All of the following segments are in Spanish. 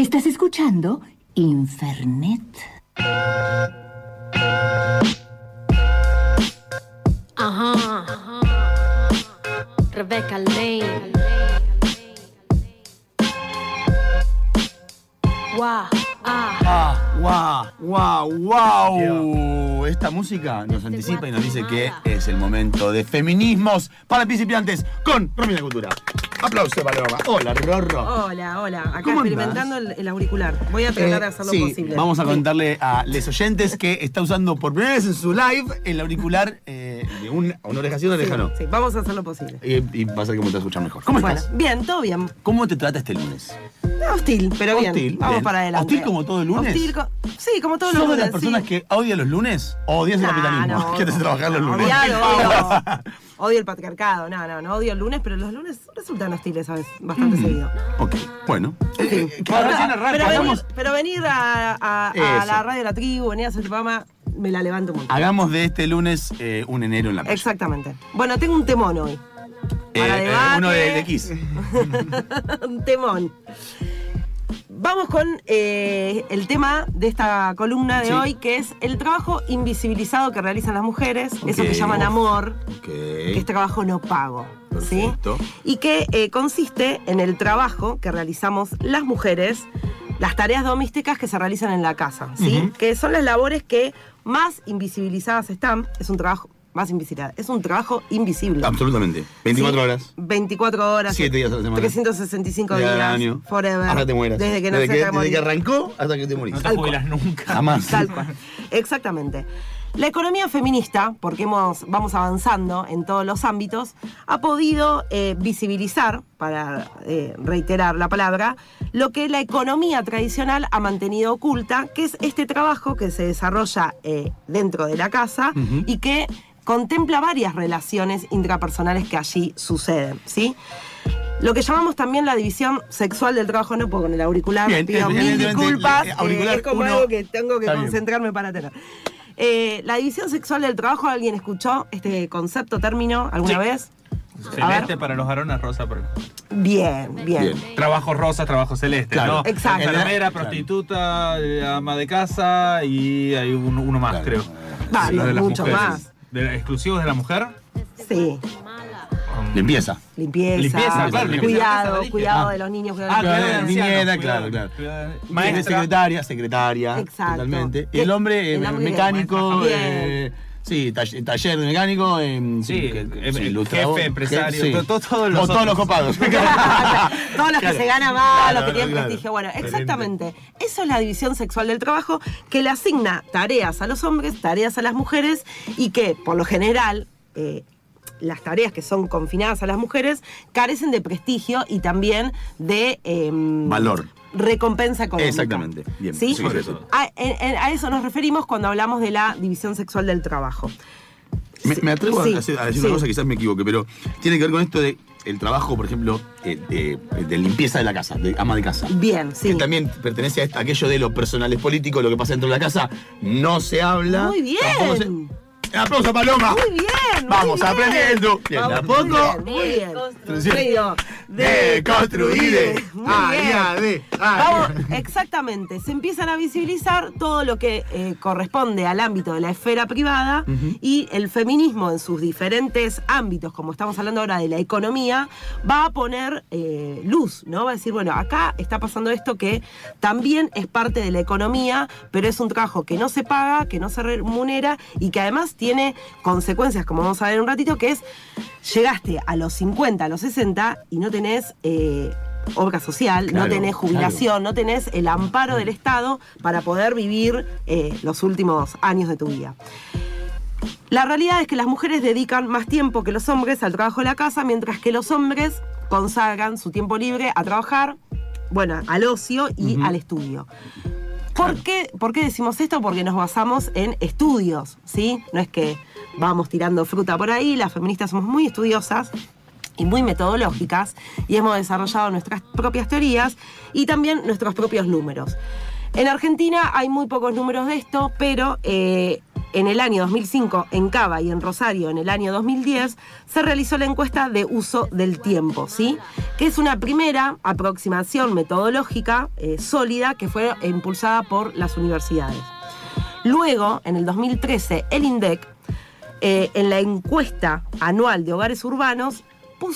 Estás escuchando Infernet. Ajá. Rebecca Lane. Guau. Ah. Ah, wow, wow, wow. Esta música nos anticipa y nos dice que es el momento de feminismos para principiantes con Romina Cultura. Aplauso, Paloma. Hola, Rorro. Hola, hola. Acá ¿Cómo experimentando el, el auricular. Voy a tratar de Eh, hacer lo sí, posible. Vamos a contarle a los oyentes que está usando por primera vez en su live el auricular eh, de un, una oreja sí, una oreja Sí, no. sí, vamos a hacer lo posible. Y, y va a que me te escuchar mejor. ¿Cómo Bueno, estás? bien, todo bien. ¿Cómo te trata este lunes? Hostil, pero bien. Hostil, Vamos bien. para adelante. ¿Hostil como todo el lunes? Hostil co- sí, como todos ¿Sos los de lunes. las personas sí. que odian los lunes o odias el Nah, capitalismo? no. ¿Quieres trabajar los lunes? Odiar, odio. el patriarcado. No, no, no odio el lunes, pero los lunes resultan hostiles, ¿sabes? Bastante Mm. seguido. Ok, bueno. Sí. Eh, eh, Pero- recién arranca, pero, venir, pero venir a, a- a Eso. la radio de la tribu, venir a hacer este programa, me la levanto un montón. hagamos de este lunes eh, un enero en la playa. Exactamente. Bueno, tengo un temón hoy. Eh, para eh, uno de, de Kiss. un temón. Vamos con eh, el tema de esta columna de Sí. hoy, que es el trabajo invisibilizado que realizan las mujeres, eso que llaman amor, que es trabajo no pago. ¿sí? Y que eh, consiste en el trabajo que realizamos las mujeres, las tareas domésticas que se realizan en la casa, ¿sí? Que son las labores que más invisibilizadas están. Es un trabajo más invisibilizado, es un trabajo invisible. Absolutamente. 24 ¿sí? horas. 24 horas. Siete días a la semana. 365 Día días. del año. Forever. Hasta te mueras. Desde que desde, que, hasta desde que arrancó hasta que te morís. No te jubilas nunca. Jamás. Tal cual. Exactamente. La economía feminista, porque hemos, vamos avanzando en todos los ámbitos, ha podido eh, visibilizar, para eh, reiterar la palabra, lo que la economía tradicional ha mantenido oculta, que es este trabajo que se desarrolla eh, dentro de la casa y que contempla varias relaciones intrapersonales que allí suceden, ¿sí? Lo que llamamos también la división sexual del trabajo, no puedo con el auricular, Bien, pido mil disculpas, eh, auricular eh, es como uno- algo que tengo que concentrarme para tener. Eh, la división sexual del trabajo, ¿alguien escuchó este concepto, término, alguna Sí. vez? Celeste para los varones, rosa para. Bien, bien. Bien. Trabajo rosa, trabajo celeste, Claro. ¿no? Exacto. Enfermera, prostituta, eh, ama de casa y hay un- uno más, Claro. creo. Va, Sí, mucho mujeres. más. ¿De, ¿Exclusivos de la mujer? Sí. Um, Limpieza. Limpieza, Limpieza, claro, limpieza de la cuidado, cuidado Ah. de los niños, cuidado Ah, de Claro, niños. anciano, niñera, cuidado, claro, claro. cuidado. Maestra. secretaria, secretaria. Exacto. Totalmente. El hombre, eh, El hombre, mecánico. Sí, taller, taller de mecánico. eh, Sí, que- sí, ilustrador, jefe, empresario, sí. los O todos los copados. Todos los que se ganan mal, Claro, los que tienen claro. prestigio. Bueno, exactamente. Eso es la división sexual del trabajo que le asigna tareas a los hombres, tareas a las mujeres y que, por lo general, eh, las tareas que son confinadas a las mujeres carecen de prestigio y también de em, Valor. recompensa económica. Exactamente. Bien, ¿Sí? sí, eso. A, eso nos referimos cuando hablamos de la división sexual del trabajo. Me, me atrevo a- Sí, a, hacer- a decir sí. una cosa, quizás me equivoque, pero tiene que ver con esto de el trabajo, por ejemplo, eh, de, de limpieza de la casa, de ama de casa. Bien, sí. Que también pertenece a aquello de lo personal es político, lo que pasa dentro de la casa, no se habla. Muy bien. Se- ¡Aplauso, Paloma! Muy bien. muy Vamos, bien. aprendiendo. Bien, ¿a poco? Muy bien. Muy bien. Ah, de. Ah, Vamos, exactamente. Se empiezan a visibilizar todo lo que eh, corresponde al ámbito de la esfera privada y el feminismo en sus diferentes ámbitos, como estamos hablando ahora de la economía, va a poner eh, luz, ¿no? Va a decir, bueno, acá está pasando esto que también es parte de la economía, pero es un trabajo que no se paga, que no se remunera y que además tiene consecuencias, como vamos a ver en un ratito, que es llegaste a los 50, a los 60 y no tenés eh, obra social, no tenés jubilación, no tenés el amparo del Estado para poder vivir eh, los últimos años de tu vida. La realidad es que las mujeres dedican más tiempo que los hombres al trabajo de la casa, mientras que los hombres consagran su tiempo libre a trabajar, bueno, al ocio y al estudio. ¿Por qué, ¿Por qué decimos esto? Porque nos basamos en estudios, ¿sí? No es que vamos tirando fruta por ahí, las feministas somos muy estudiosas y muy metodológicas y hemos desarrollado nuestras propias teorías y también nuestros propios números. En Argentina hay muy pocos números de esto, pero eh, en el año 2005 en Cava y en Rosario en el año 2010 se realizó la encuesta de uso del tiempo, ¿sí? Que es una primera aproximación metodológica eh, sólida que fue impulsada por las universidades. Luego, en el 2013, el INDEC, eh, en la encuesta anual de hogares urbanos,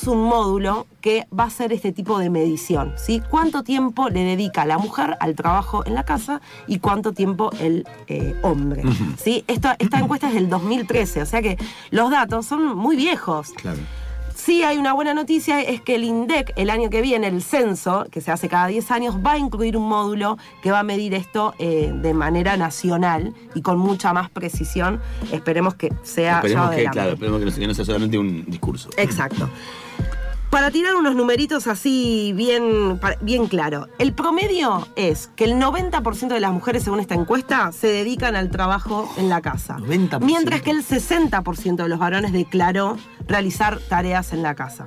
un módulo que va a hacer este tipo de medición, ¿sí? ¿Cuánto tiempo le dedica la mujer al trabajo en la casa y cuánto tiempo el eh, hombre? ¿sí? Esta, esta encuesta es del 2013, o sea que los datos son muy viejos. Claro. Sí hay una buena noticia, es que el INDEC el año que viene, el censo, que se hace cada 10 años, va a incluir un módulo que va a medir esto eh, de manera nacional y con mucha más precisión. Esperemos que sea Esperemos que, claro, esperemos que no, que no sea solamente un discurso. Exacto. Para tirar unos numeritos así bien, bien claro, el promedio es que el 90% de las mujeres, según esta encuesta, se dedican al trabajo en la casa. 90%. Mientras que el 60% de los varones declaró realizar tareas en la casa.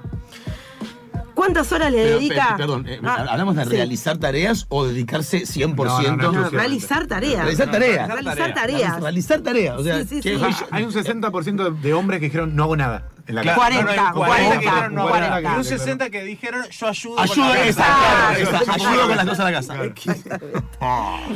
¿Cuántas horas le Pero, dedica? pe- perdón, eh, Ah, ¿hablamos de sí. realizar tareas o dedicarse 100%? No, no, no, realizar tareas. Realizar tareas. Realizar tareas. Realizar tareas. O sea, Sí, sí, que- sí. Ah, hay un 60% de hombres que dijeron no hago nada en la Claro, casa. 40, no, no, hay 40, que dijeron no hago nada. 40. Y un 60 que dijeron yo ayudo. con la casa. esa, Exacto. ayudo con las cosas de la casa.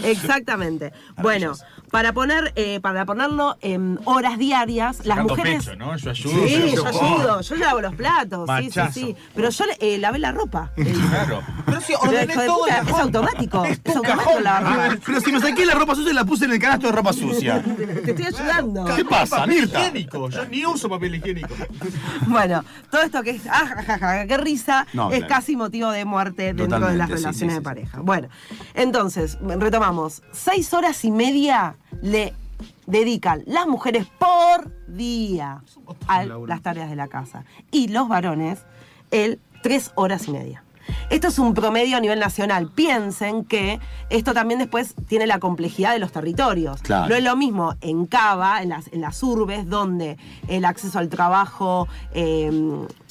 Exactamente. Bueno, para poner, eh, para ponerlo en horas diarias, las Sacando mujeres. pecho, ¿no? Yo ayudo. Sí, yo Oh, ayudo, yo lavo los platos, sí, sí, Machazo. sí. Pero yo eh, lavé la ropa. Claro. Pero si ordené todo puta, es automático. Es, tu automático Ah, ropa. Pero si me saqué la ropa sucia y la puse en el canasto de ropa sucia. Te estoy ayudando. ¿Qué pasa, Mirta? higiénico. Yo ni uso papel higiénico. Bueno, todo esto que es, ah, ja, ja, ja, qué risa, No, es claro. casi motivo de muerte dentro de las sí, relaciones sí, de pareja. Bueno, entonces, retomamos. Seis horas y media le dedican las mujeres por día a las tareas de la casa. Y los varones, el tres horas y media. Esto es un promedio a nivel nacional. Piensen que esto también después tiene la complejidad de los territorios. Claro. No es lo mismo en Cava, en las, en las urbes, donde el acceso al trabajo, eh,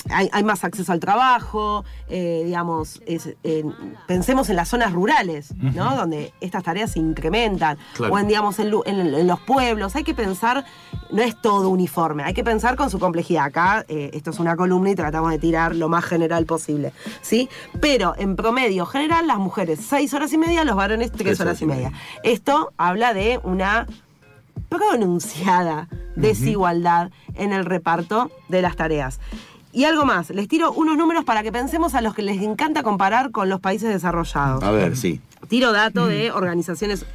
hay, hay más acceso al trabajo, eh, digamos, es- en- pensemos en las zonas rurales, ¿no? Donde estas tareas se incrementan. Claro. O en, digamos, en, lu- en- en los pueblos. Hay que pensar, no es todo uniforme, hay que pensar con su complejidad. Acá eh, esto es una columna y tratamos de tirar lo más general posible, ¿sí? Pero en promedio general, las mujeres seis horas y media, los varones tres horas y media. Esto habla de una pronunciada desigualdad en el reparto de las tareas. Y algo más, les tiro unos números para que pensemos a los que les encanta comparar con los países desarrollados. A ver, sí. Tiro datos de organizaciones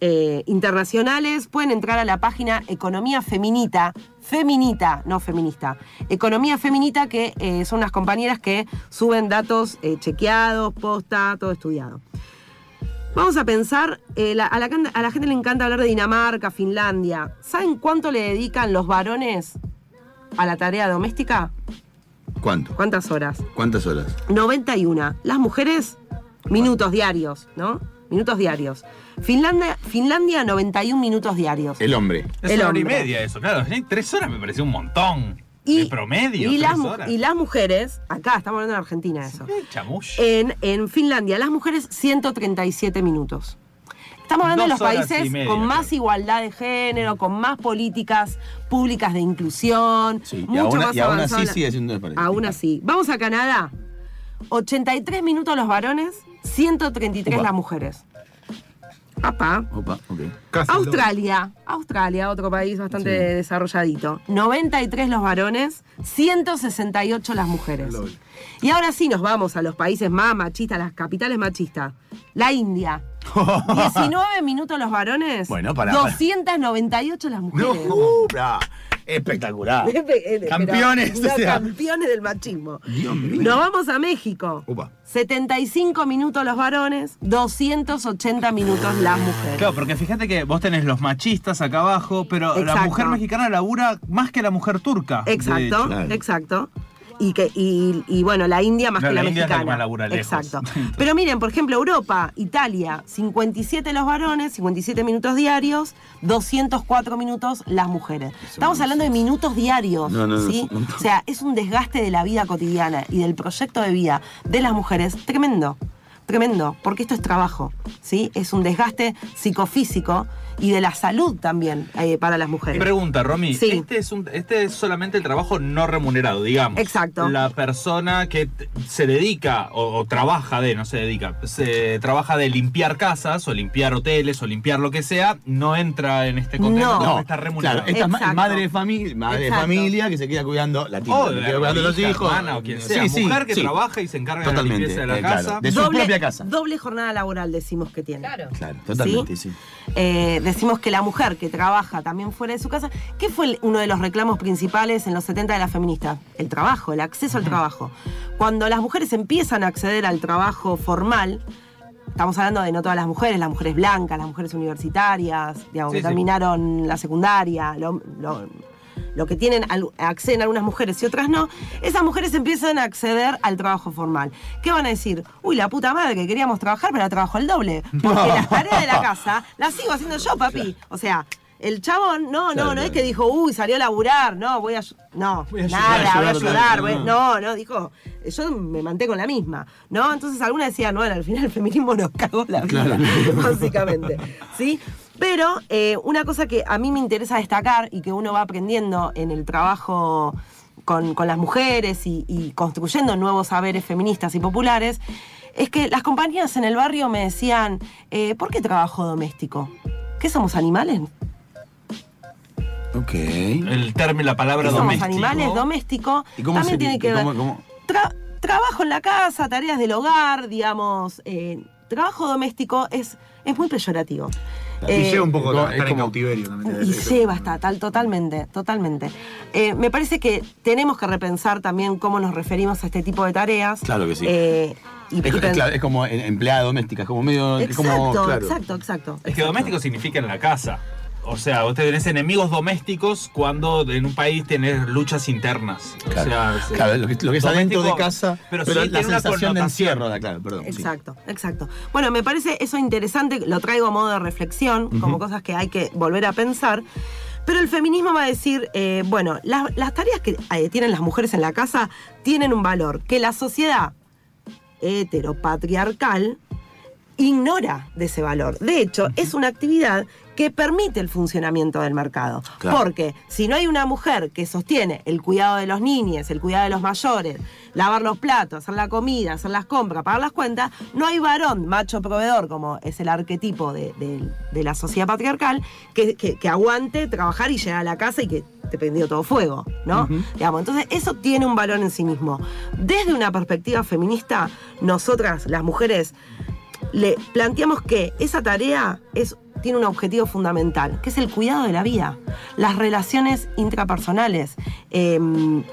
eh, internacionales. Pueden entrar a la página Economía Feminita. Feminita, no feminista. Economía Feminita, que eh, son unas compañeras que suben datos eh, chequeados, posta, todo estudiado. Vamos a pensar, eh, la- a, la, can- a la gente le encanta hablar de Dinamarca, Finlandia. ¿Saben cuánto le dedican los varones a la tarea doméstica? ¿Cuánto? ¿Cuántas horas? ¿Cuántas horas? 91. Las mujeres, minutos diarios, ¿no? Minutos diarios. Finlandia, Finlandia 91 minutos diarios. El hombre. Es El una hora y hombre. media eso, claro. Sí, Tres horas me pareció un montón. Y, de promedio, y, las, horas. y las mujeres, acá estamos hablando de Argentina eso. Chamush. En, en Finlandia, las mujeres 137 minutos. Estamos hablando de los países media, con más igualdad de género, con más políticas públicas de inclusión. Sí, y mucho aún- más y aún así sigue siendo. Aún así. Vamos a Canadá. 83 minutos los varones, 133 Upa. las mujeres. Papá. Opa. Australia, Australia, otro país bastante desarrolladito. 93 los varones, 168 las mujeres. Y ahora sí nos vamos a los países más machistas, las capitales machistas. La India. 19 minutos los varones, Bueno, pará, pará. 298 las No, mujeres. uh, bra. espectacular. Campeones, no, o sea. campeones del machismo. Dios mío. Nos vamos a México. Upa. 75 minutos los varones, 280 minutos las mujeres. Claro, porque fíjate que vos tenés los machistas acá abajo, pero la mujer mexicana labura más que la mujer turca. Exacto, exacto. Y, que, y, y bueno, la India más No, que la, la India es la que mexicana. más labura lejos. Exacto. Pero miren, por ejemplo, Europa, Italia, 57 los varones, 57 minutos diarios, 204 minutos las mujeres. Estamos hablando de minutos diarios, No, no, no, ¿sí? O sea, es un desgaste de la vida cotidiana y del proyecto de vida de las mujeres tremendo. tremendo, porque esto es trabajo, ¿sí? Es un desgaste psicofísico y de la salud también eh, para las mujeres. pregunta, Romy, Sí. este, es un, este es solamente el trabajo no remunerado, digamos. Exacto. La persona que se dedica o, o trabaja de, no se dedica, se trabaja de limpiar casas o limpiar hoteles o limpiar lo que sea, no entra en este contexto, No. está remunerado. Claro, esta es ma- Exacto. madre de familia, madre de familia que se queda cuidando la tía, O que de queda cuidando los hija, hijos. hermana o quien sea, Sí, sí, mujer que sí. trabaja y se encarga de la Totalmente, limpieza de la eh, claro. casa. De su propia casa. doble jornada laboral decimos que tiene. Claro. Claro, totalmente, sí. Eh, decimos que la mujer que trabaja también fuera de su casa, ¿qué fue el- uno de los reclamos principales en los 70 de las feministas? El trabajo, el acceso al trabajo. Cuando las mujeres empiezan a acceder al trabajo formal, estamos hablando de no todas las mujeres, las mujeres blancas, las mujeres universitarias, digamos, Sí, que sí. terminaron la secundaria, lo, lo- lo que tienen, acceden algunas mujeres y otras no, esas mujeres empiezan a acceder al trabajo formal. ¿Qué van a decir? Uy, la puta madre, que queríamos trabajar, pero trabajo al doble. Porque las tareas de la casa las sigo haciendo yo, papi. O sea, el chabón, no, no, no es que dijo, uy, salió a laburar, no, voy a. No, Voy a ayudar, nada, voy a ayudar, no. voy- No, no, dijo, yo me mantengo en la misma, ¿no? Entonces algunas decían, bueno, al final el feminismo nos cagó la vida, Claro. básicamente, ¿sí? Pero eh, una cosa que a mí me interesa destacar y que uno va aprendiendo en el trabajo con, con las mujeres y, y construyendo nuevos saberes feministas y populares, es que las compañeras en el barrio me decían, eh, ¿por qué trabajo doméstico? ¿Qué somos animales? Ok. El término, la palabra ¿Qué somos doméstico. animales? Doméstico ¿Y cómo también se- tiene que ver. cómo- cómo? Tra- trabajo en la casa, tareas del hogar, digamos. eh, trabajo doméstico es, es muy peyorativo. Y Eh, lleva un poco a estar en cautiverio también. y Eso. lleva hasta tal, totalmente, totalmente. Eh, me parece que tenemos que repensar también cómo nos referimos a este tipo de tareas. Claro que sí. Eh, y, Es, y es pens- claro, es como en- empleada doméstica, es como medio. es Exacto, como, claro. exacto, exacto. Es que exacto. doméstico significa en la casa. O sea, vos tenés enemigos domésticos cuando en un país tenés luchas internas. O Claro, sea, se- claro, lo que, lo que es adentro de casa, pero, pero, sí la tiene una sensación de encierro, da, claro, perdón. sí. Exacto, exacto. Bueno, me parece eso interesante, lo traigo a modo de reflexión, como cosas que hay que volver a pensar. Pero el feminismo va a decir, eh, bueno, las, las tareas que eh, tienen las mujeres en la casa tienen un valor que la sociedad heteropatriarcal ignora de ese valor. De hecho, es una actividad que permite el funcionamiento del mercado. Claro. Porque si no hay una mujer que sostiene el cuidado de los niños, el cuidado de los mayores, lavar los platos, hacer la comida, hacer las compras, pagar las cuentas, no hay varón macho proveedor, como es el arquetipo de, de- de la sociedad patriarcal, que, que- que aguante trabajar y llegar a la casa y que te prendió todo fuego, ¿no? Digamos, entonces, eso tiene un valor en sí mismo. Desde una perspectiva feminista, nosotras, las mujeres, le planteamos que esa tarea es, tiene un objetivo fundamental, que es el cuidado de la vida, las relaciones intrapersonales, em,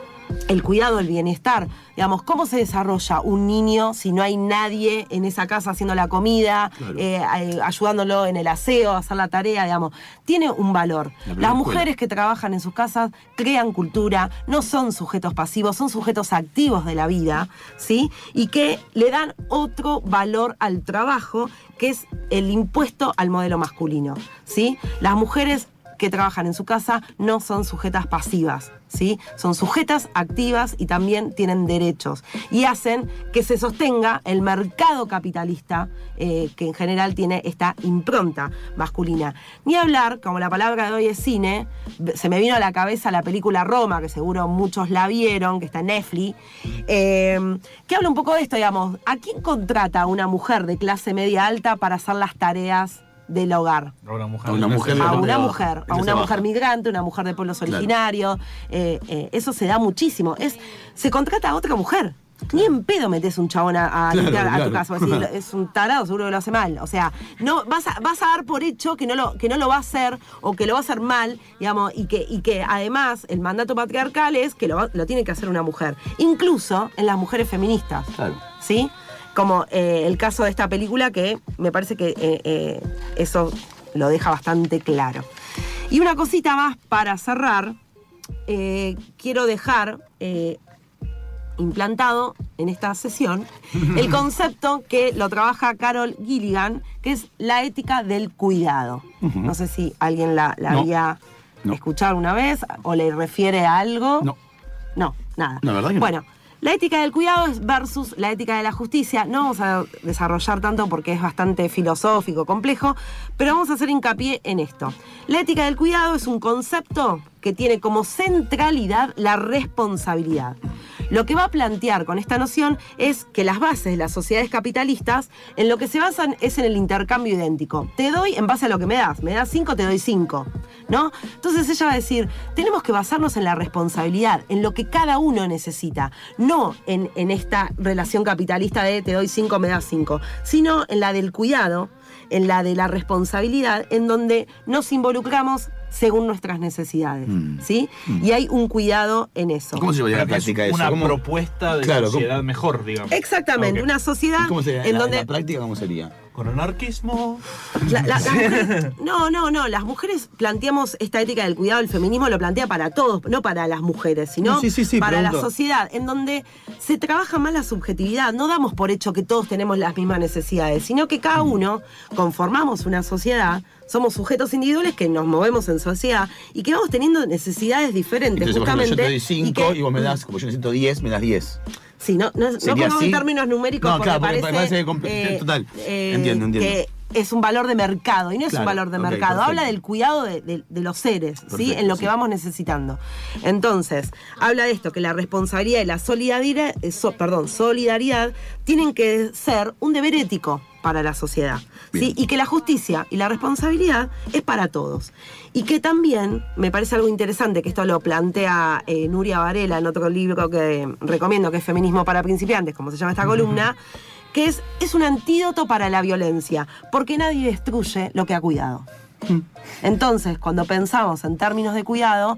el cuidado del bienestar. Digamos, ¿cómo se desarrolla un niño si no hay nadie en esa casa haciendo la comida, Claro. eh, ayudándolo en el aseo, a hacer la tarea? Digamos, tiene un valor. La Las escuela. mujeres que trabajan en sus casas crean cultura, no son sujetos pasivos, son sujetos activos de la vida, ¿sí? Y que le dan otro valor al trabajo, que es el impuesto al modelo masculino, ¿sí? Las mujeres que trabajan en su casa no son sujetas pasivas, ¿sí? Son sujetas activas y también tienen derechos. Y hacen que se sostenga el mercado capitalista, eh, que en general tiene esta impronta masculina. Ni hablar, como la palabra de hoy es cine, se me vino a la cabeza la película Roma, que seguro muchos la vieron, que está en Netflix, eh, que habla un poco de esto, digamos. ¿A quién contrata una mujer de clase media alta para hacer las tareas del hogar? A una mujer. A una mujer a una mujer, de a una mujer migrante, una mujer de pueblos Claro. originarios. eh, eh, eso se da muchísimo. Es, se contrata a otra mujer. Ni en pedo metes un chabón a, a Claro, limpiar a tu casa. es un tarado, seguro que lo hace mal. O sea, no, vas, a, vas a dar por hecho que no, lo, que no lo va a hacer o que lo va a hacer mal, digamos, y que, y que además el mandato patriarcal es que lo, lo tiene que hacer una mujer. Incluso en las mujeres feministas. Claro. ¿sí? Como eh, el caso de esta película que me parece que eh, eh, eso lo deja bastante claro. Y una cosita más para cerrar, quiero dejar implantado en esta sesión el concepto que lo trabaja Carol Gilligan, que es la ética del cuidado. No sé si alguien la, la No. había No. escuchado una vez o le refiere a algo. No. No, nada. No, ¿verdad que no? La ética del cuidado versus la ética de la justicia. No vamos a desarrollar tanto porque es bastante filosófico, complejo, pero vamos a hacer hincapié en esto. La ética del cuidado es un concepto que tiene como centralidad la responsabilidad. Lo que va a plantear con esta noción es que las bases de las sociedades capitalistas en lo que se basan es en el intercambio idéntico. Te doy en base a lo que me das. Me das 5, te doy 5. ¿No? Entonces ella va a decir, tenemos que basarnos en la responsabilidad, en lo que cada uno necesita, no en, en esta relación capitalista de te doy 5, me das 5, sino en la del cuidado, en la de la responsabilidad, en donde nos involucramos según nuestras necesidades, Mm. ¿sí? Y hay un cuidado en eso. ¿Cómo se llevaría a la práctica eso? una ¿Cómo- propuesta de Claro, ¿cómo- sociedad mejor, digamos. Exactamente, una sociedad ¿Cómo sería? en la, donde la práctica cómo sería? Con anarquismo. La- la- las mujeres- no, no, no. Las mujeres planteamos esta ética del cuidado, el feminismo lo plantea para todos, no para las mujeres, sino No, sí, sí, sí, para la sociedad, en donde se trabaja más la subjetividad. No damos por hecho que todos tenemos las mismas necesidades, sino que cada uno conformamos una sociedad. Somos sujetos individuales que nos movemos en sociedad y que vamos teniendo necesidades diferentes, Entonces, por ejemplo, justamente. yo te doy 5 y, que- vos me das, como yo necesito 10, me das 10. Sí, no, no, no pongamos así. en términos numéricos No, porque claro, porque parece, parece compl- total. Entiendo, entiendo. que es un valor de mercado y no es Claro, un valor de mercado. perfecto. Habla del cuidado de, de- de los seres, ¿sí? En lo sí. que vamos necesitando. Entonces, habla de esto, que la responsabilidad y la solidaridad, eh, so- perdón, solidaridad tienen que ser un deber ético para la sociedad. Y que la justicia y la responsabilidad es para todos. Y que también, me parece algo interesante, que esto lo plantea eh, Nuria Varela en otro libro que recomiendo, que es Feminismo para principiantes, como se llama esta columna, que es, es un antídoto para la violencia, porque nadie destruye lo que ha cuidado. Entonces, cuando pensamos en términos de cuidado,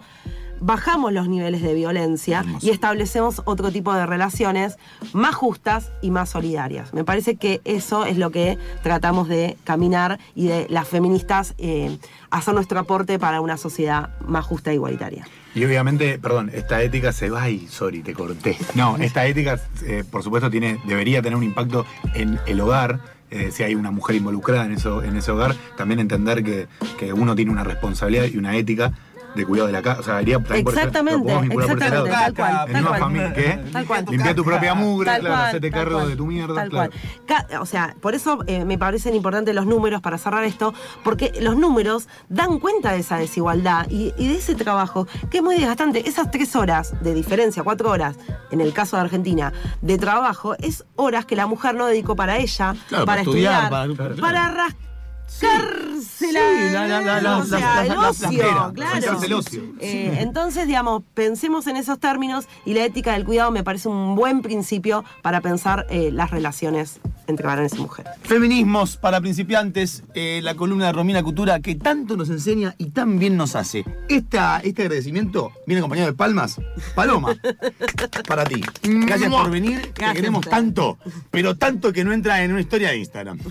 bajamos los niveles de violencia y establecemos otro tipo de relaciones más justas y más solidarias. Me parece que eso es lo que tratamos de caminar y de las feministas eh, hacer nuestro aporte para una sociedad más justa e igualitaria. Y obviamente, perdón, esta ética se va y, sorry, te corté. No, esta ética, eh, por supuesto, tiene, debería tener un impacto en el hogar. eh, si hay una mujer involucrada en, eso, en ese hogar, también entender que, que uno tiene una responsabilidad y una ética de cuidado de la casa. O sea, iría también por ese- lo Exactamente, por ese exactamente, tal cual. En tal una cual. familia, ¿qué? Tal cual. Limpia tu propia mugre, Tal claro, cual, hacete tal cargo cual, de tu mierda. Tal claro. cual. O sea, por eso eh, me parecen importantes los números para cerrar esto, porque los números dan cuenta de esa desigualdad y, y de ese trabajo que es muy desgastante. Esas tres horas de diferencia, cuatro horas, en el caso de Argentina, de trabajo, es horas que la mujer no dedicó para ella, Claro, para, para estudiar, estudiar, para- Sí, la- la- la- la- la- la- la- ocio, la- claro. sacarse el ocio. Eh, entonces, digamos, pensemos en esos términos y la ética del cuidado me parece un buen principio para pensar eh, las relaciones entre varones y mujeres. Feminismos para principiantes, eh, la columna de Romina Cultura que tanto nos enseña y tan bien nos hace. Esta, este agradecimiento viene acompañado de palmas. Paloma, para ti. Gracias por venir, te Gracias queremos a ustedes. tanto, pero tanto que no entra en una historia de Instagram.